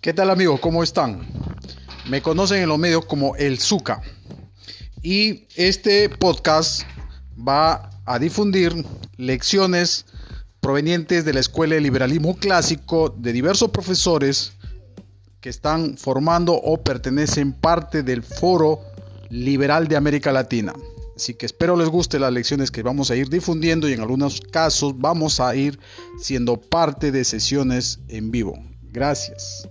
¿Qué tal amigos? ¿Cómo están? Me conocen en los medios como El Zuca. Y este podcast va a difundir lecciones provenientes de la Escuela de Liberalismo Clásico de diversos profesores que están formando o pertenecen parte del Foro Liberal de América Latina. Así que espero les guste las lecciones que vamos a ir difundiendo y en algunos casos vamos a ir siendo parte de sesiones en vivo. Gracias.